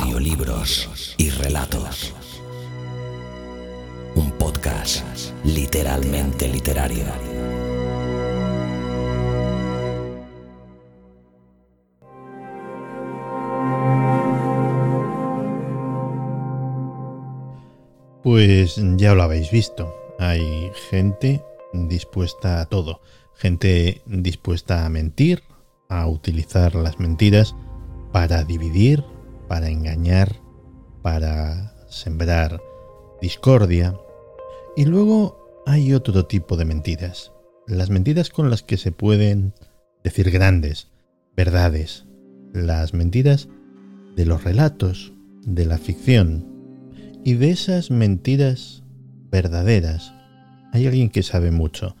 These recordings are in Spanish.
Audiolibros y relatos. Un podcast literalmente literario. Pues ya lo habéis visto. Hay gente dispuesta a todo. Gente dispuesta a mentir, a utilizar las mentiras para dividir, para engañar, para sembrar discordia. Y luego hay otro tipo de mentiras. Las mentiras con las que se pueden decir grandes verdades. Las mentiras de los relatos, de la ficción, y de esas mentiras verdaderas hay alguien que sabe mucho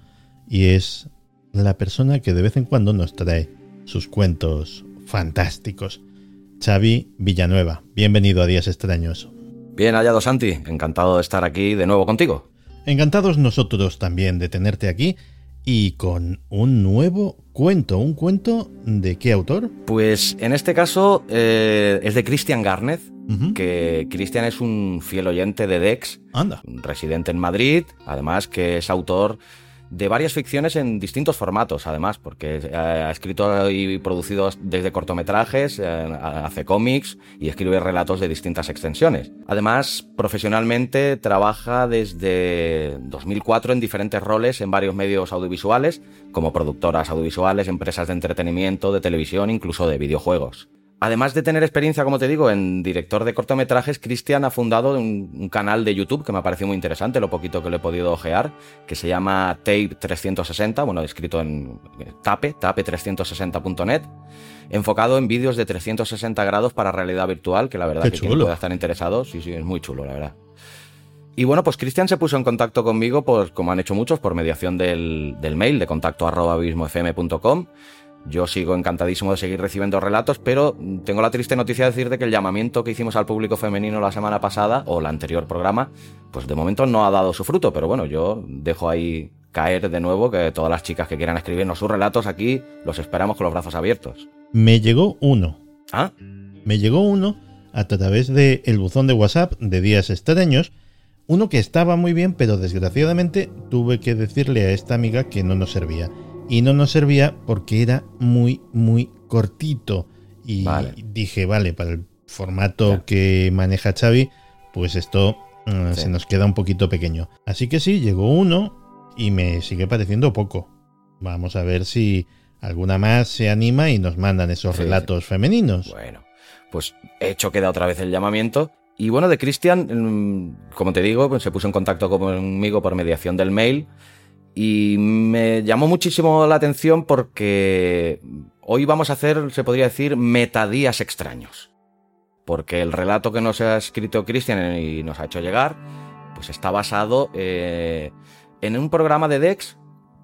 y es la persona que de vez en cuando nos trae sus cuentos fantásticos. Xavi Villanueva, bienvenido a Días Extraños. Bien hallado Santi, encantado de estar aquí de nuevo contigo. Encantados nosotros también de tenerte aquí y con un nuevo cuento. ¿Un cuento de qué autor? Pues en este caso eh, es de Christian Garnet, que Christian es un fiel oyente de Dex, Anda. residente en Madrid, además que es autor de varias ficciones en distintos formatos, además, porque eh, ha escrito y producido desde cortometrajes, eh, hace cómics y escribe relatos de distintas extensiones. Además, profesionalmente trabaja desde 2004 en diferentes roles en varios medios audiovisuales, como productoras audiovisuales, empresas de entretenimiento, de televisión, incluso de videojuegos. Además de tener experiencia, como te digo, en director de cortometrajes, Cristian ha fundado un, canal de YouTube que me ha parecido muy interesante, lo poquito que le he podido ojear, que se llama Tape 360, bueno, escrito en tape, tape360.net, enfocado en vídeos de 360 grados para realidad virtual, que la verdad que quien pueda estar interesado, sí, sí, es muy chulo, la verdad. Y bueno, pues Cristian se puso en contacto conmigo, pues como han hecho muchos, por mediación del, mail de contacto arroba abismofm.com yo sigo encantadísimo de seguir recibiendo relatos, pero tengo la triste noticia de decirte que el llamamiento que hicimos al público femenino la semana pasada, o el anterior programa, pues de momento no ha dado su fruto, pero bueno, yo dejo ahí caer de nuevo que todas las chicas que quieran escribirnos sus relatos aquí los esperamos con los brazos abiertos. Me llegó uno. ¿Ah? Me llegó uno a través del el buzón de WhatsApp de Días Extraños, uno que estaba muy bien, pero desgraciadamente tuve que decirle a esta amiga que no nos servía y no nos servía porque era muy, muy cortito. Y dije, vale, para el formato que maneja Xavi, pues esto mm, se nos queda un poquito pequeño. Así que sí, llegó uno y me sigue pareciendo poco. Vamos a ver si alguna más se anima y nos mandan esos relatos femeninos. Bueno, pues he hecho queda otra vez el llamamiento. Y bueno, de Cristian, mm, como te digo, pues se puso en contacto conmigo por mediación del mail y me llamó muchísimo la atención porque hoy vamos a hacer, se podría decir, metadías extraños. Porque el relato que nos ha escrito Cristian y nos ha hecho llegar, pues está basado eh, en un programa de Dex,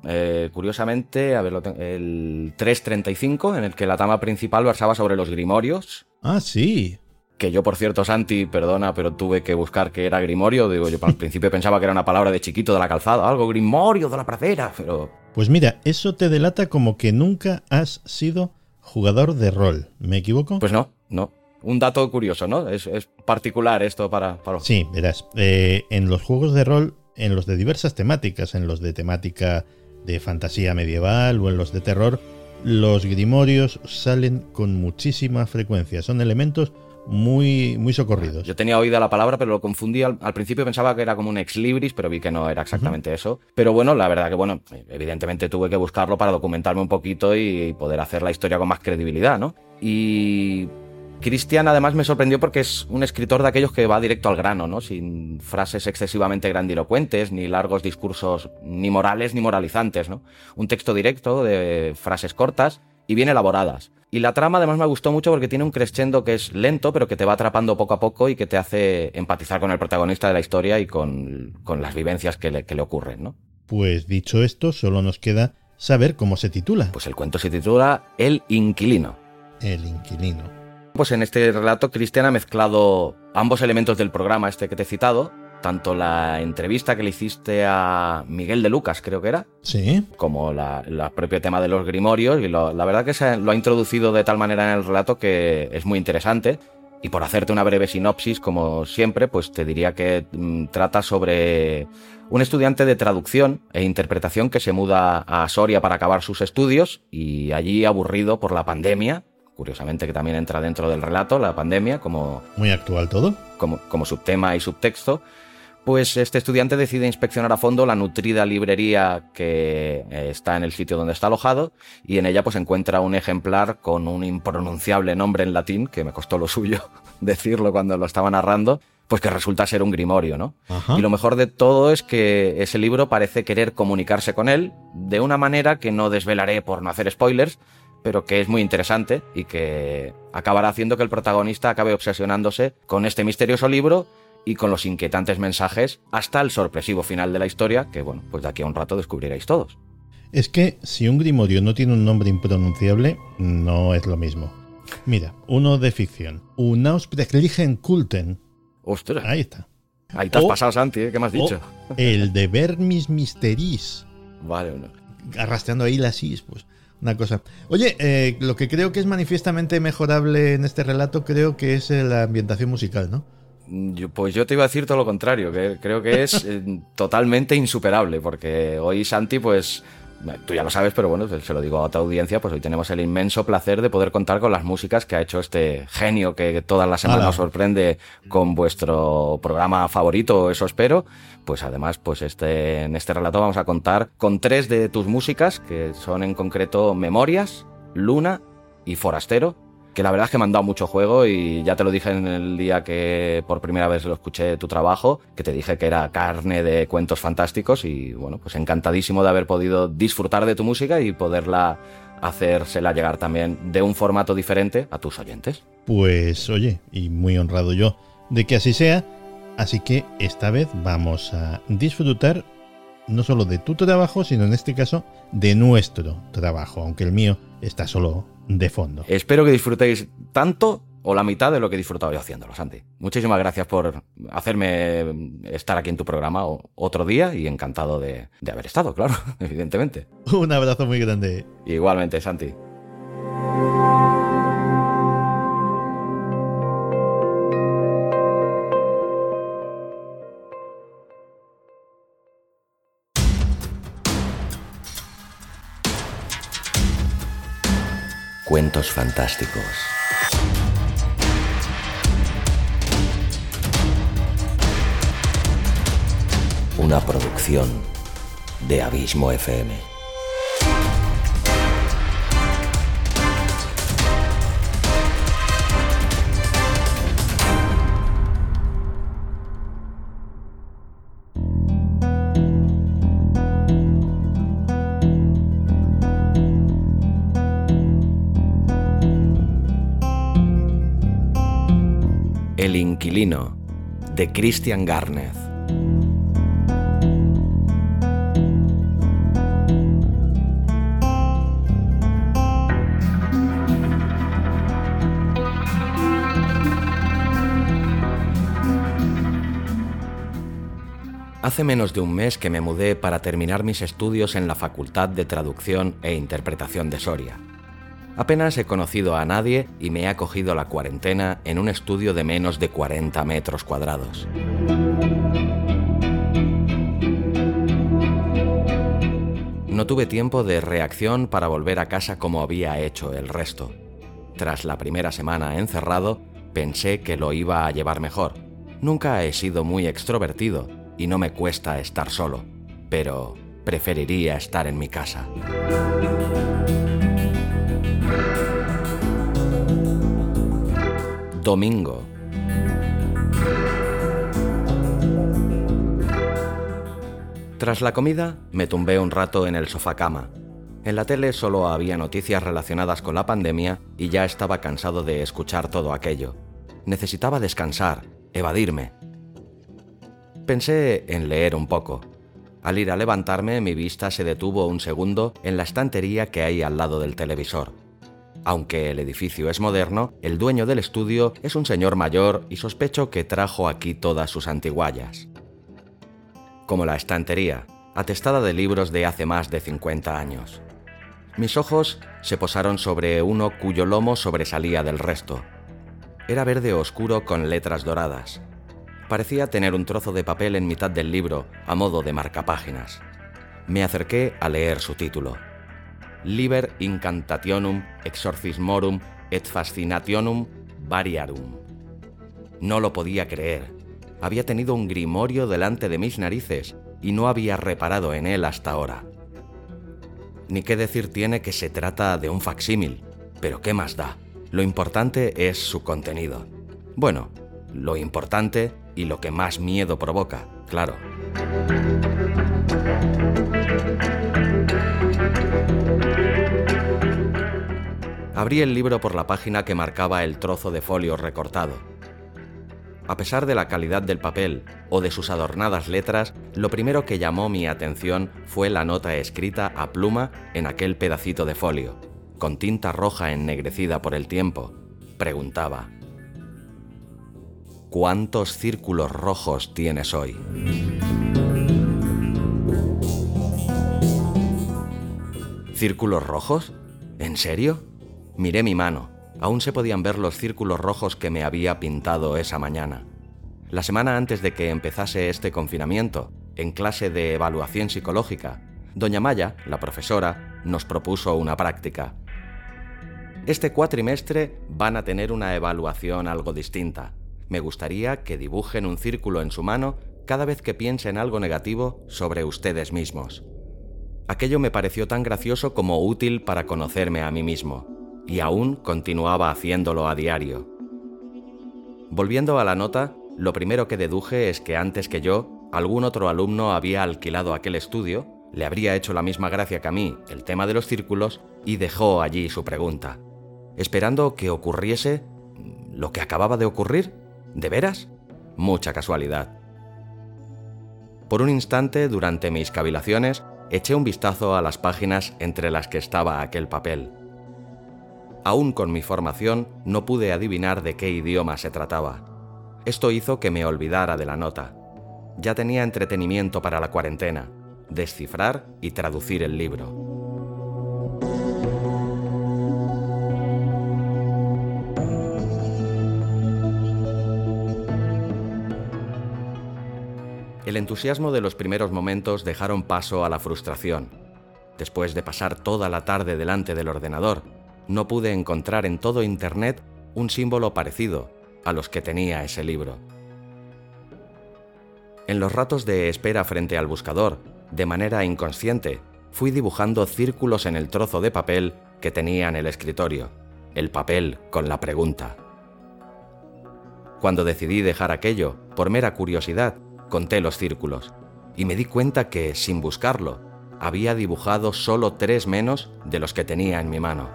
eh, curiosamente, a ver, el 335, en el que la trama principal versaba sobre los grimorios. Ah, sí que yo, por cierto, Santi, perdona, pero tuve que buscar que era Grimorio. Digo, yo al principio pensaba que era una palabra de chiquito de la calzada, algo Grimorio de la pradera, pero. Pues mira, eso te delata como que nunca has sido jugador de rol. ¿Me equivoco? Pues no, no. Un dato curioso, ¿no? Es, particular esto para, para. Sí, verás. Eh, en los juegos de rol, en los de diversas temáticas, en los de temática de fantasía medieval o en los de terror, los grimorios salen con muchísima frecuencia. Son elementos muy, muy socorridos. Yo tenía oída la palabra, pero lo confundí. Al, principio pensaba que era como un ex libris, pero vi que no era exactamente eso. Pero bueno, la verdad que, bueno, evidentemente tuve que buscarlo para documentarme un poquito y poder hacer la historia con más credibilidad, ¿no? Y Cristian además me sorprendió porque es un escritor de aquellos que va directo al grano, ¿no? Sin frases excesivamente grandilocuentes, ni largos discursos ni morales ni moralizantes, ¿no? Un texto directo de frases cortas y bien elaboradas. Y la trama además me gustó mucho porque tiene un crescendo que es lento, pero que te va atrapando poco a poco y que te hace empatizar con el protagonista de la historia y con, las vivencias que le, que le ocurren, ¿no? Pues dicho esto, solo nos queda saber cómo se titula. Pues el cuento se titula El Inquilino. El Inquilino. Pues en este relato Cristian ha mezclado ambos elementos del programa este que te he citado, tanto la entrevista que le hiciste a Miguel de Lucas, creo que era, sí. como la, propio tema de los grimorios, y la verdad que se, lo ha introducido de tal manera en el relato que es muy interesante. Y por hacerte una breve sinopsis, como siempre, pues te diría que mm, trata sobre un estudiante de traducción e interpretación que se muda a Soria para acabar sus estudios y allí aburrido por la pandemia, curiosamente que también entra dentro del relato, la pandemia, como... Muy actual todo. Como, como subtema y subtexto, pues este estudiante decide inspeccionar a fondo la nutrida librería que eh, está en el sitio donde está alojado y en ella pues encuentra un ejemplar con un impronunciable nombre en latín, que me costó lo suyo decirlo cuando lo estaba narrando, pues que resulta ser un grimorio, ¿no? Y lo mejor de todo es que ese libro parece querer comunicarse con él de una manera que no desvelaré por no hacer spoilers, pero que es muy interesante y que acabará haciendo que el protagonista acabe obsesionándose con este misterioso libro y con los inquietantes mensajes hasta el sorpresivo final de la historia, que bueno, pues de aquí a un rato descubriréis todos. Es que si un grimorio no tiene un nombre impronunciable, no es lo mismo. Mira, uno de ficción. Unaussprechlichen Kulten. Ostras. Ahí está. Ahí te has pasado, Santi, ¿eh? ¿qué me has dicho? El de Vermis Mysteris. Vale, no. Arrastrando ahí las is, pues una cosa. Oye, eh, lo que creo que es manifiestamente mejorable en este relato, creo que es la ambientación musical, ¿no? Pues yo te iba a decir todo lo contrario, que creo que es eh, totalmente insuperable, porque hoy Santi, pues tú ya lo sabes, pero bueno, se lo digo a tu audiencia, pues hoy tenemos el inmenso placer de poder contar con las músicas que ha hecho este genio que todas las semanas nos sorprende con vuestro programa favorito, eso espero. Pues además, pues este, en este relato vamos a contar con tres de tus músicas, que son en concreto Memorias, Luna y Forastero, que la verdad es que me han dado mucho juego y ya te lo dije en el día que por primera vez lo escuché tu trabajo, que te dije que era carne de cuentos fantásticos y bueno, pues encantadísimo de haber podido disfrutar de tu música y poderla hacérsela llegar también de un formato diferente a tus oyentes. Pues oye, y muy honrado yo de que así sea, así que esta vez vamos a disfrutar no solo de tu trabajo, sino en este caso de nuestro trabajo, aunque el mío está solo de fondo. Espero que disfrutéis tanto o la mitad de lo que he disfrutado yo haciéndolo, Santi. Muchísimas gracias por hacerme estar aquí en tu programa otro día y encantado de, de haber estado, claro, evidentemente. Un abrazo muy grande. Igualmente, Santi. Cuentos fantásticos. Una producción de Abismo FM. De Christian Garneth. Hace menos de un mes que me mudé para terminar mis estudios en la Facultad de Traducción e Interpretación de Soria. Apenas he conocido a nadie y me he acogido la cuarentena en un estudio de menos de 40 metros cuadrados. No tuve tiempo de reacción para volver a casa como había hecho el resto. Tras la primera semana encerrado, pensé que lo iba a llevar mejor. Nunca he sido muy extrovertido y no me cuesta estar solo, pero preferiría estar en mi casa. Domingo. Tras la comida, me tumbé un rato en el sofá cama. En la tele solo había noticias relacionadas con la pandemia y ya estaba cansado de escuchar todo aquello. Necesitaba descansar, evadirme. Pensé en leer un poco. Al ir a levantarme, mi vista se detuvo un segundo en la estantería que hay al lado del televisor. Aunque el edificio es moderno, el dueño del estudio es un señor mayor y sospecho que trajo aquí todas sus antiguallas. Como la estantería, atestada de libros de hace más de 50 años. Mis ojos se posaron sobre uno cuyo lomo sobresalía del resto. Era verde oscuro con letras doradas. Parecía tener un trozo de papel en mitad del libro, a modo de marcapáginas. Me acerqué a leer su título. Liber Incantationum Exorcismorum et Fascinationum Variarum. No lo podía creer. Había tenido un grimorio delante de mis narices y no había reparado en él hasta ahora. Ni qué decir tiene que se trata de un facsímil, pero ¿qué más da? Lo importante es su contenido. Bueno, lo importante y lo que más miedo provoca, claro. Abrí el libro por la página que marcaba el trozo de folio recortado. A pesar de la calidad del papel o de sus adornadas letras, lo primero que llamó mi atención fue la nota escrita a pluma en aquel pedacito de folio, con tinta roja ennegrecida por el tiempo. Preguntaba, ¿Cuántos círculos rojos tienes hoy? ¿Círculos rojos? ¿En serio? Miré mi mano. Aún se podían ver los círculos rojos que me había pintado esa mañana. La semana antes de que empezase este confinamiento, en clase de evaluación psicológica, doña Maya, la profesora, nos propuso una práctica. Este cuatrimestre van a tener una evaluación algo distinta me gustaría que dibujen un círculo en su mano cada vez que piensen algo negativo sobre ustedes mismos. Aquello me pareció tan gracioso como útil para conocerme a mí mismo, y aún continuaba haciéndolo a diario. Volviendo a la nota, lo primero que deduje es que antes que yo, algún otro alumno había alquilado aquel estudio, le habría hecho la misma gracia que a mí el tema de los círculos y dejó allí su pregunta, esperando que ocurriese lo que acababa de ocurrir. ¿De veras? Mucha casualidad. Por un instante, durante mis cavilaciones, eché un vistazo a las páginas entre las que estaba aquel papel. Aún con mi formación, no pude adivinar de qué idioma se trataba. Esto hizo que me olvidara de la nota. Ya tenía entretenimiento para la cuarentena, descifrar y traducir el libro. El entusiasmo de los primeros momentos dejaron paso a la frustración. Después de pasar toda la tarde delante del ordenador, no pude encontrar en todo Internet un símbolo parecido a los que tenía ese libro. En los ratos de espera frente al buscador, de manera inconsciente, fui dibujando círculos en el trozo de papel que tenía en el escritorio, el papel con la pregunta. Cuando decidí dejar aquello, por mera curiosidad, Conté los círculos y me di cuenta que, sin buscarlo, había dibujado solo tres menos de los que tenía en mi mano.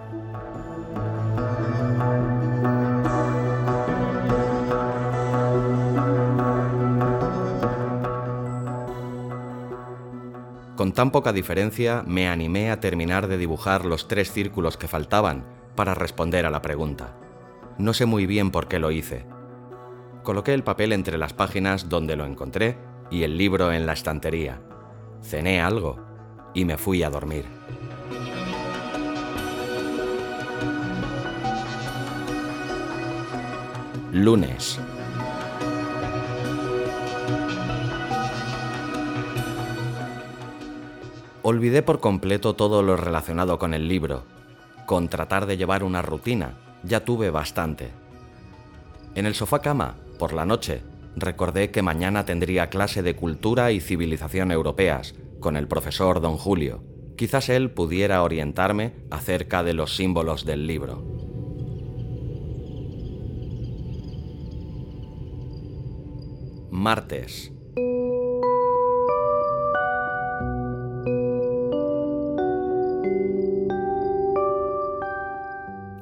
Con tan poca diferencia me animé a terminar de dibujar los tres círculos que faltaban para responder a la pregunta. No sé muy bien por qué lo hice, Coloqué el papel entre las páginas donde lo encontré y el libro en la estantería. Cené algo y me fui a dormir. Lunes. Olvidé por completo todo lo relacionado con el libro. Con tratar de llevar una rutina, ya tuve bastante. En el sofá cama por la noche, recordé que mañana tendría clase de cultura y civilización europeas con el profesor don Julio. Quizás él pudiera orientarme acerca de los símbolos del libro. Martes.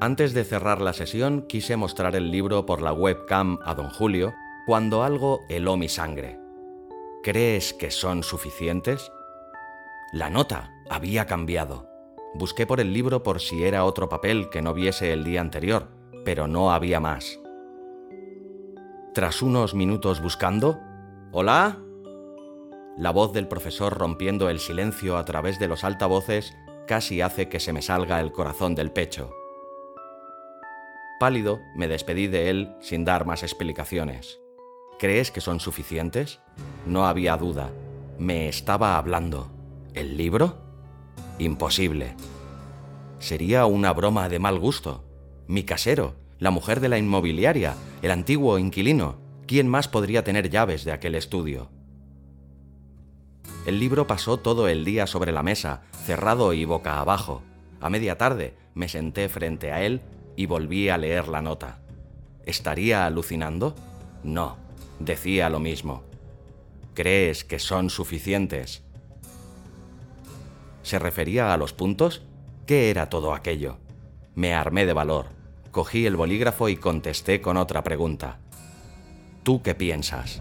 Antes de cerrar la sesión quise mostrar el libro por la webcam a don Julio cuando algo heló mi sangre. ¿Crees que son suficientes? La nota había cambiado. Busqué por el libro por si era otro papel que no viese el día anterior, pero no había más. Tras unos minutos buscando, ¿Hola? La voz del profesor rompiendo el silencio a través de los altavoces casi hace que se me salga el corazón del pecho. Pálido, me despedí de él sin dar más explicaciones. ¿Crees que son suficientes? No había duda. Me estaba hablando. ¿El libro? Imposible. Sería una broma de mal gusto. Mi casero, la mujer de la inmobiliaria, el antiguo inquilino. ¿Quién más podría tener llaves de aquel estudio? El libro pasó todo el día sobre la mesa, cerrado y boca abajo. A media tarde me senté frente a él y volví a leer la nota. ¿Estaría alucinando? No, decía lo mismo. ¿Crees que son suficientes? ¿Se refería a los puntos? ¿Qué era todo aquello? Me armé de valor, cogí el bolígrafo y contesté con otra pregunta. ¿Tú qué piensas?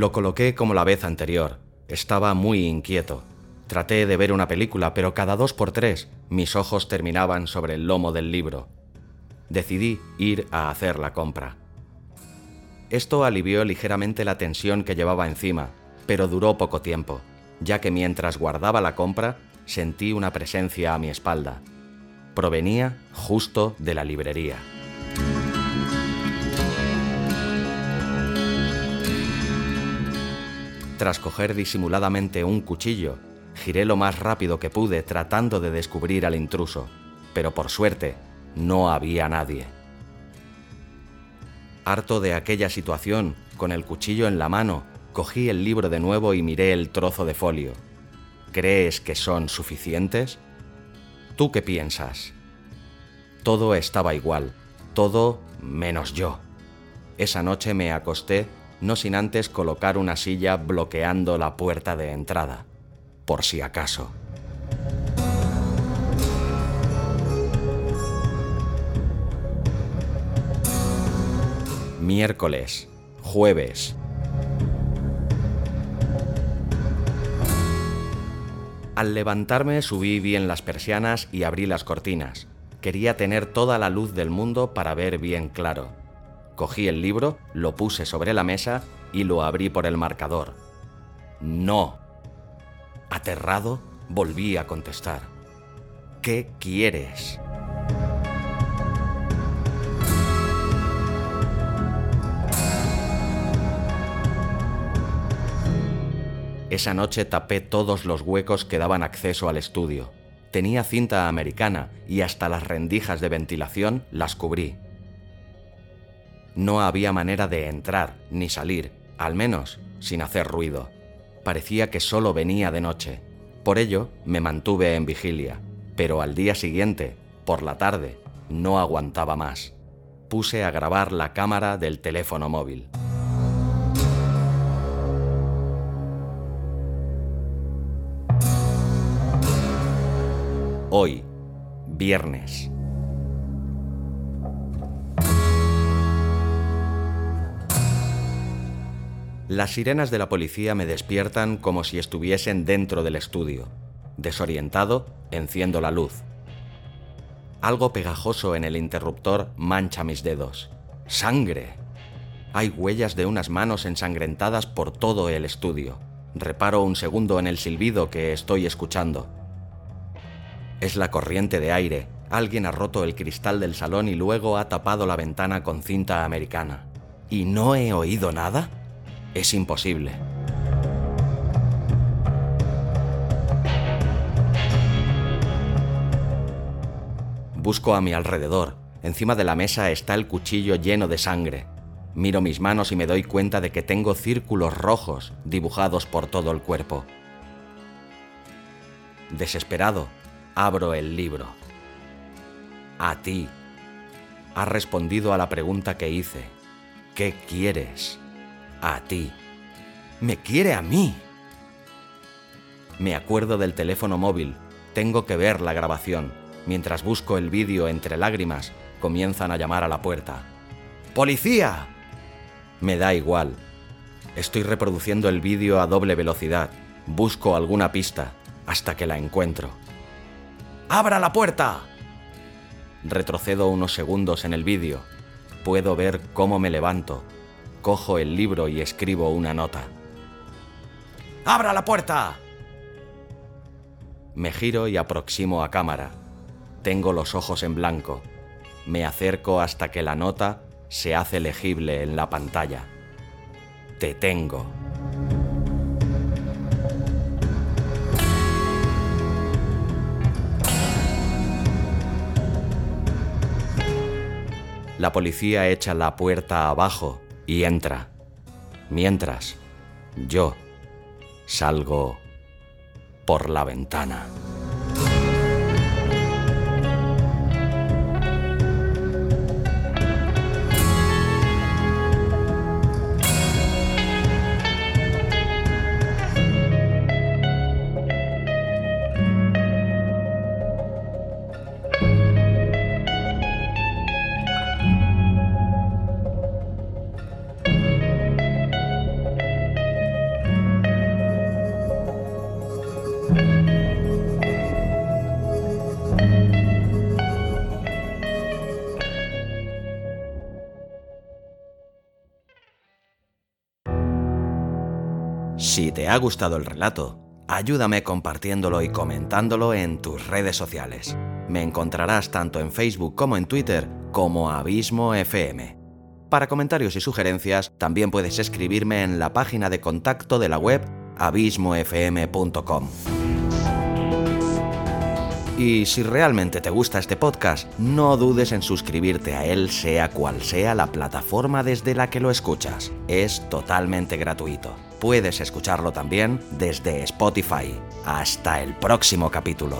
Lo coloqué como la vez anterior. Estaba muy inquieto. Traté de ver una película, pero cada dos por tres mis ojos terminaban sobre el lomo del libro. Decidí ir a hacer la compra. Esto alivió ligeramente la tensión que llevaba encima, pero duró poco tiempo, ya que mientras guardaba la compra sentí una presencia a mi espalda. Provenía justo de la librería. Tras coger disimuladamente un cuchillo, giré lo más rápido que pude tratando de descubrir al intruso, pero por suerte no había nadie. Harto de aquella situación, con el cuchillo en la mano, cogí el libro de nuevo y miré el trozo de folio. ¿Crees que son suficientes? ¿Tú qué piensas? Todo estaba igual, todo menos yo. Esa noche me acosté no sin antes colocar una silla bloqueando la puerta de entrada, por si acaso. Miércoles, jueves. Al levantarme subí bien las persianas y abrí las cortinas. Quería tener toda la luz del mundo para ver bien claro. Cogí el libro, lo puse sobre la mesa y lo abrí por el marcador. No. Aterrado, volví a contestar. ¿Qué quieres? Esa noche tapé todos los huecos que daban acceso al estudio. Tenía cinta americana y hasta las rendijas de ventilación las cubrí. No había manera de entrar ni salir, al menos sin hacer ruido. Parecía que solo venía de noche. Por ello me mantuve en vigilia, pero al día siguiente, por la tarde, no aguantaba más. Puse a grabar la cámara del teléfono móvil. Hoy, viernes. Las sirenas de la policía me despiertan como si estuviesen dentro del estudio. Desorientado, enciendo la luz. Algo pegajoso en el interruptor mancha mis dedos. ¡Sangre! Hay huellas de unas manos ensangrentadas por todo el estudio. Reparo un segundo en el silbido que estoy escuchando. Es la corriente de aire. Alguien ha roto el cristal del salón y luego ha tapado la ventana con cinta americana. ¿Y no he oído nada? Es imposible. Busco a mi alrededor. Encima de la mesa está el cuchillo lleno de sangre. Miro mis manos y me doy cuenta de que tengo círculos rojos dibujados por todo el cuerpo. Desesperado, abro el libro. A ti. Has respondido a la pregunta que hice. ¿Qué quieres? A ti. Me quiere a mí. Me acuerdo del teléfono móvil. Tengo que ver la grabación. Mientras busco el vídeo entre lágrimas, comienzan a llamar a la puerta. ¡Policía! Me da igual. Estoy reproduciendo el vídeo a doble velocidad. Busco alguna pista hasta que la encuentro. ¡Abra la puerta! Retrocedo unos segundos en el vídeo. Puedo ver cómo me levanto. Cojo el libro y escribo una nota. ¡Abra la puerta! Me giro y aproximo a cámara. Tengo los ojos en blanco. Me acerco hasta que la nota se hace legible en la pantalla. Te tengo. La policía echa la puerta abajo y entra. Mientras, yo salgo por la ventana. Si te ha gustado el relato, ayúdame compartiéndolo y comentándolo en tus redes sociales. Me encontrarás tanto en Facebook como en Twitter como Abismo FM. Para comentarios y sugerencias, también puedes escribirme en la página de contacto de la web abismofm.com. Y si realmente te gusta este podcast, no dudes en suscribirte a él sea cual sea la plataforma desde la que lo escuchas. Es totalmente gratuito. Puedes escucharlo también desde Spotify. Hasta el próximo capítulo.